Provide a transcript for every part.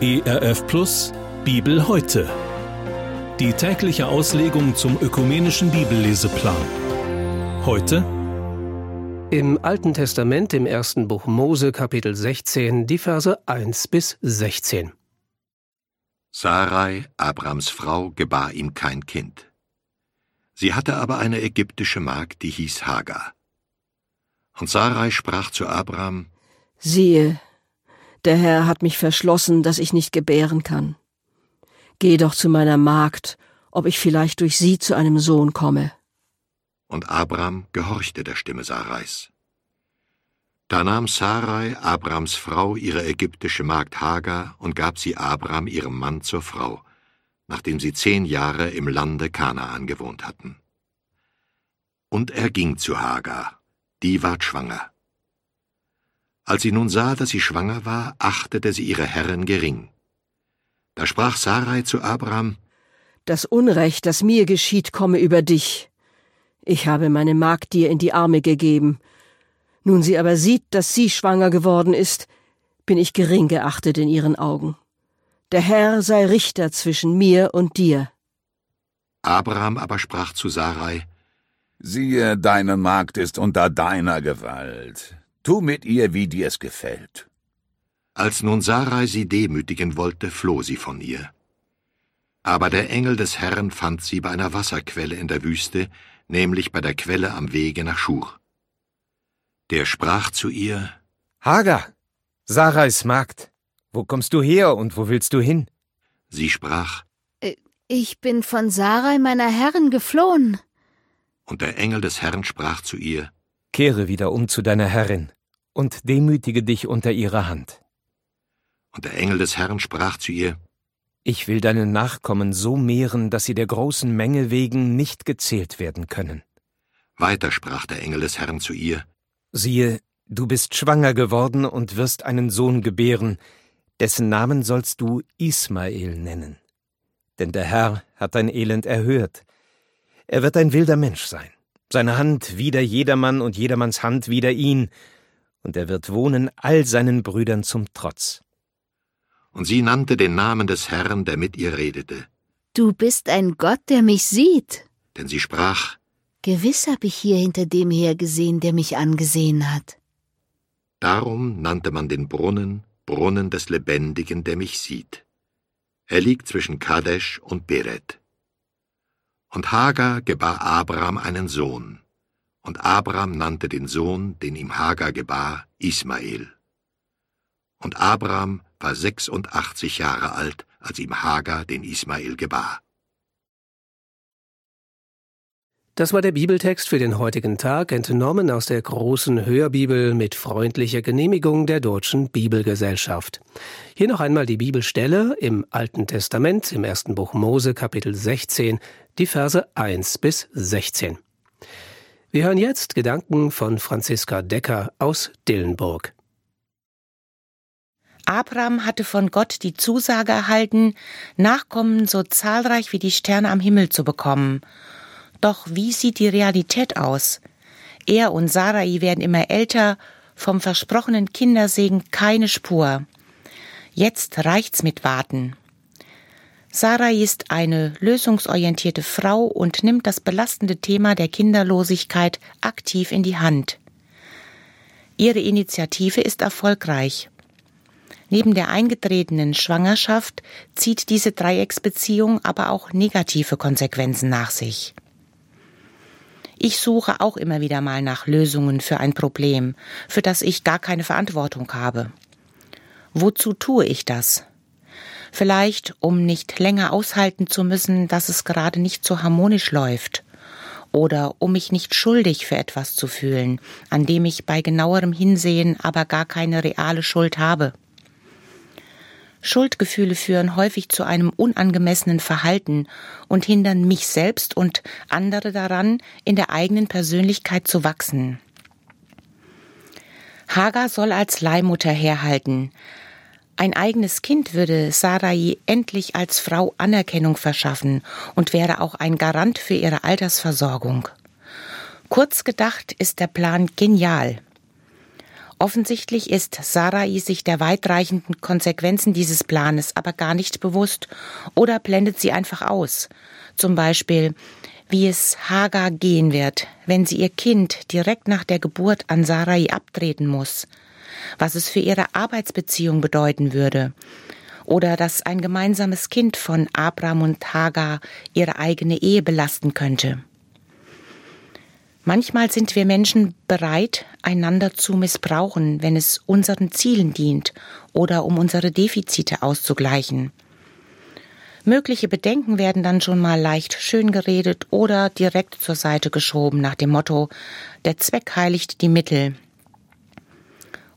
ERF Plus Bibel heute. Die tägliche Auslegung zum ökumenischen Bibelleseplan. Heute im Alten Testament im ersten Buch Mose Kapitel 16 die Verse 1 bis 16. Sarai, Abrams Frau, gebar ihm kein Kind. Sie hatte aber eine ägyptische Magd, die hieß Hagar. Und Sarai sprach zu Abram, Siehe, der Herr hat mich verschlossen, dass ich nicht gebären kann. Geh doch zu meiner Magd, ob ich vielleicht durch sie zu einem Sohn komme. Und Abram gehorchte der Stimme Sarais. Da nahm Sarai, Abrams Frau, ihre ägyptische Magd Hagar und gab sie Abram, ihrem Mann, zur Frau, nachdem sie zehn Jahre im Lande Kanaan gewohnt hatten. Und er ging zu Hagar, die ward schwanger. Als sie nun sah, dass sie schwanger war, achtete sie ihre Herrin gering. Da sprach Sarai zu Abram, Das Unrecht, das mir geschieht, komme über dich. Ich habe meine Magd dir in die Arme gegeben. Nun sie aber sieht, dass sie schwanger geworden ist, bin ich gering geachtet in ihren Augen. Der Herr sei Richter zwischen mir und dir. Abraham aber sprach zu Sarai, Siehe, deine Magd ist unter deiner Gewalt. Tu mit ihr, wie dir's gefällt. Als nun Sarai sie demütigen wollte, floh sie von ihr. Aber der Engel des Herrn fand sie bei einer Wasserquelle in der Wüste, nämlich bei der Quelle am Wege nach Schur. Der sprach zu ihr, Hagar, Sarais Magd, wo kommst du her und wo willst du hin? Sie sprach, äh, Ich bin von Sarai meiner Herrin geflohen. Und der Engel des Herrn sprach zu ihr, Kehre wieder um zu deiner Herrin und demütige dich unter ihrer Hand. Und der Engel des Herrn sprach zu ihr, Ich will deine Nachkommen so mehren, dass sie der großen Menge wegen nicht gezählt werden können. Weiter sprach der Engel des Herrn zu ihr, Siehe, du bist schwanger geworden und wirst einen Sohn gebären, dessen Namen sollst du Ismael nennen. Denn der Herr hat dein Elend erhört. Er wird ein wilder Mensch sein, seine Hand wider jedermann und jedermanns Hand wider ihn, und er wird wohnen all seinen Brüdern zum Trotz. Und sie nannte den Namen des Herrn, der mit ihr redete. Du bist ein Gott, der mich sieht. Denn sie sprach, Gewiss hab ich hier hinter dem hergesehen, der mich angesehen hat. Darum nannte man den Brunnen Brunnen des Lebendigen, der mich sieht. Er liegt zwischen Kadesh und Beret. Und Hagar gebar Abraham einen Sohn, und Abraham nannte den Sohn, den ihm Hagar gebar, Ismael. Und Abraham war sechsundachtzig Jahre alt, als ihm Hagar den Ismael gebar. Das war der Bibeltext für den heutigen Tag, entnommen aus der großen Hörbibel mit freundlicher Genehmigung der Deutschen Bibelgesellschaft. Hier noch einmal die Bibelstelle im Alten Testament im ersten Buch Mose Kapitel 16, die Verse 1 bis 16. Wir hören jetzt Gedanken von Franziska Decker aus Dillenburg. Abraham hatte von Gott die Zusage erhalten, Nachkommen so zahlreich wie die Sterne am Himmel zu bekommen. Doch wie sieht die Realität aus? Er und Sarai werden immer älter, vom versprochenen Kindersegen keine Spur. Jetzt reicht's mit Warten. Sarai ist eine lösungsorientierte Frau und nimmt das belastende Thema der Kinderlosigkeit aktiv in die Hand. Ihre Initiative ist erfolgreich. Neben der eingetretenen Schwangerschaft zieht diese Dreiecksbeziehung aber auch negative Konsequenzen nach sich. Ich suche auch immer wieder mal nach Lösungen für ein Problem, für das ich gar keine Verantwortung habe. Wozu tue ich das? Vielleicht, um nicht länger aushalten zu müssen, dass es gerade nicht so harmonisch läuft. Oder um mich nicht schuldig für etwas zu fühlen, an dem ich bei genauerem Hinsehen aber gar keine reale Schuld habe. Schuldgefühle führen häufig zu einem unangemessenen Verhalten und hindern mich selbst und andere daran, in der eigenen Persönlichkeit zu wachsen. Hagar soll als Leihmutter herhalten. Ein eigenes Kind würde Sarai endlich als Frau Anerkennung verschaffen und wäre auch ein Garant für ihre Altersversorgung. Kurz gedacht ist der Plan genial. Offensichtlich ist Sarai sich der weitreichenden Konsequenzen dieses Planes aber gar nicht bewusst oder blendet sie einfach aus. Zum Beispiel, wie es Hagar gehen wird, wenn sie ihr Kind direkt nach der Geburt an Sarai abtreten muss, was es für ihre Arbeitsbeziehung bedeuten würde, oder dass ein gemeinsames Kind von Abraham und Hagar ihre eigene Ehe belasten könnte. Manchmal sind wir Menschen bereit, einander zu missbrauchen, wenn es unseren Zielen dient oder um unsere Defizite auszugleichen. Mögliche Bedenken werden dann schon mal leicht schön geredet oder direkt zur Seite geschoben nach dem Motto Der Zweck heiligt die Mittel.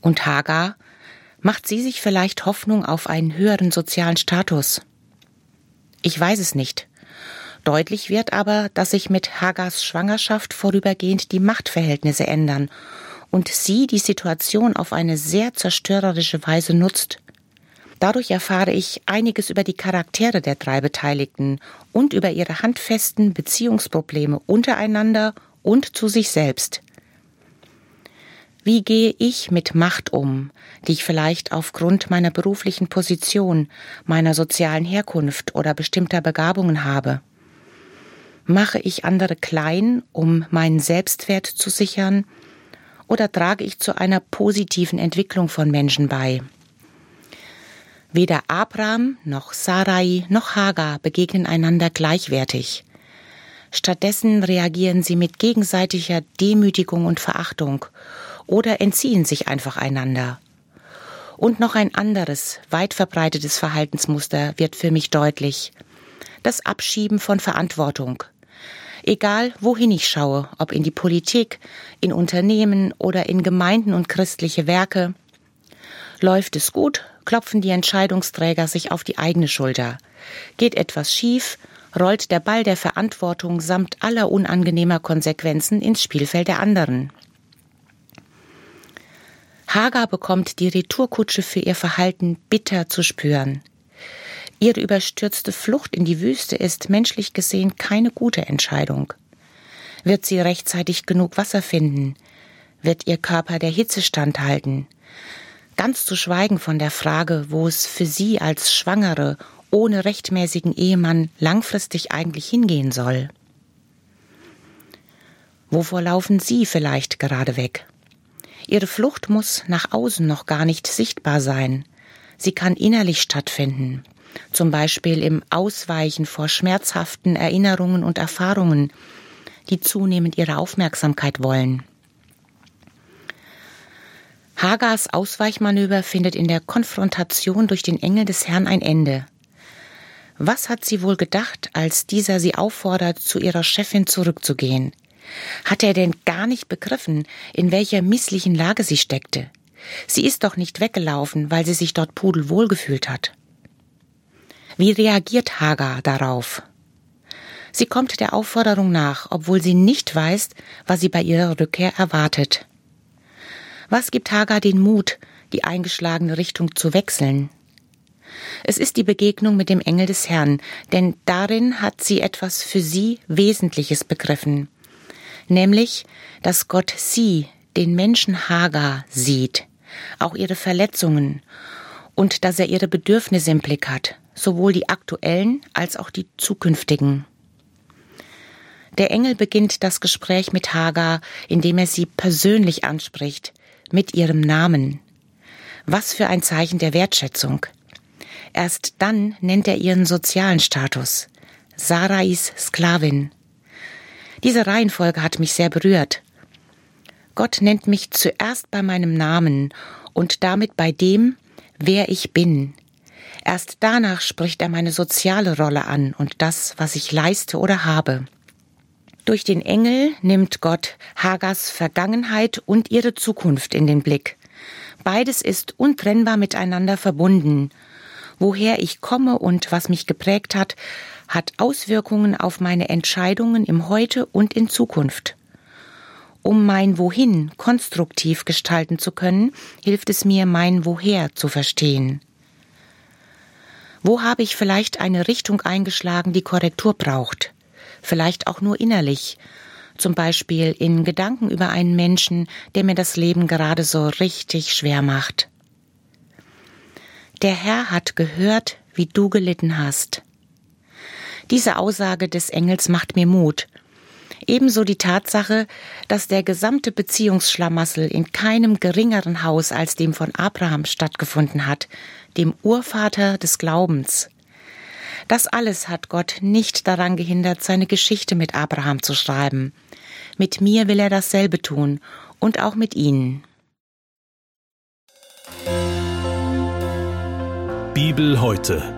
Und Hagar, macht sie sich vielleicht Hoffnung auf einen höheren sozialen Status? Ich weiß es nicht. Deutlich wird aber, dass sich mit Hagars Schwangerschaft vorübergehend die Machtverhältnisse ändern und sie die Situation auf eine sehr zerstörerische Weise nutzt. Dadurch erfahre ich einiges über die Charaktere der drei Beteiligten und über ihre handfesten Beziehungsprobleme untereinander und zu sich selbst. Wie gehe ich mit Macht um, die ich vielleicht aufgrund meiner beruflichen Position, meiner sozialen Herkunft oder bestimmter Begabungen habe? Mache ich andere klein, um meinen Selbstwert zu sichern? Oder trage ich zu einer positiven Entwicklung von Menschen bei? Weder Abraham noch Sarai noch Hagar begegnen einander gleichwertig. Stattdessen reagieren sie mit gegenseitiger Demütigung und Verachtung oder entziehen sich einfach einander. Und noch ein anderes, weit verbreitetes Verhaltensmuster wird für mich deutlich. Das Abschieben von Verantwortung. Egal, wohin ich schaue, ob in die Politik, in Unternehmen oder in Gemeinden und christliche Werke, läuft es gut, klopfen die Entscheidungsträger sich auf die eigene Schulter. Geht etwas schief, rollt der Ball der Verantwortung samt aller unangenehmer Konsequenzen ins Spielfeld der anderen. Hagar bekommt die Retourkutsche für ihr Verhalten bitter zu spüren. Ihre überstürzte Flucht in die Wüste ist menschlich gesehen keine gute Entscheidung. Wird sie rechtzeitig genug Wasser finden? Wird ihr Körper der Hitze standhalten? Ganz zu schweigen von der Frage, wo es für sie als Schwangere ohne rechtmäßigen Ehemann langfristig eigentlich hingehen soll. Wovor laufen Sie vielleicht gerade weg? Ihre Flucht muss nach außen noch gar nicht sichtbar sein. Sie kann innerlich stattfinden zum Beispiel im Ausweichen vor schmerzhaften Erinnerungen und Erfahrungen, die zunehmend ihre Aufmerksamkeit wollen. Hagars Ausweichmanöver findet in der Konfrontation durch den Engel des Herrn ein Ende. Was hat sie wohl gedacht, als dieser sie auffordert, zu ihrer Chefin zurückzugehen? Hat er denn gar nicht begriffen, in welcher misslichen Lage sie steckte? Sie ist doch nicht weggelaufen, weil sie sich dort pudelwohl gefühlt hat. Wie reagiert Hagar darauf? Sie kommt der Aufforderung nach, obwohl sie nicht weiß, was sie bei ihrer Rückkehr erwartet. Was gibt Hagar den Mut, die eingeschlagene Richtung zu wechseln? Es ist die Begegnung mit dem Engel des Herrn, denn darin hat sie etwas für sie Wesentliches begriffen, nämlich, dass Gott sie, den Menschen Hagar, sieht, auch ihre Verletzungen, und dass er ihre Bedürfnisse im Blick hat, sowohl die aktuellen als auch die zukünftigen. Der Engel beginnt das Gespräch mit Hagar, indem er sie persönlich anspricht, mit ihrem Namen. Was für ein Zeichen der Wertschätzung. Erst dann nennt er ihren sozialen Status. Sarais Sklavin. Diese Reihenfolge hat mich sehr berührt. Gott nennt mich zuerst bei meinem Namen und damit bei dem, wer ich bin. Erst danach spricht er meine soziale Rolle an und das, was ich leiste oder habe. Durch den Engel nimmt Gott Hagers Vergangenheit und ihre Zukunft in den Blick. Beides ist untrennbar miteinander verbunden. Woher ich komme und was mich geprägt hat, hat Auswirkungen auf meine Entscheidungen im Heute und in Zukunft. Um mein Wohin konstruktiv gestalten zu können, hilft es mir, mein Woher zu verstehen. Wo habe ich vielleicht eine Richtung eingeschlagen, die Korrektur braucht? Vielleicht auch nur innerlich. Zum Beispiel in Gedanken über einen Menschen, der mir das Leben gerade so richtig schwer macht. Der Herr hat gehört, wie du gelitten hast. Diese Aussage des Engels macht mir Mut. Ebenso die Tatsache, dass der gesamte Beziehungsschlamassel in keinem geringeren Haus als dem von Abraham stattgefunden hat, dem Urvater des Glaubens. Das alles hat Gott nicht daran gehindert, seine Geschichte mit Abraham zu schreiben. Mit mir will er dasselbe tun und auch mit Ihnen. Bibel heute.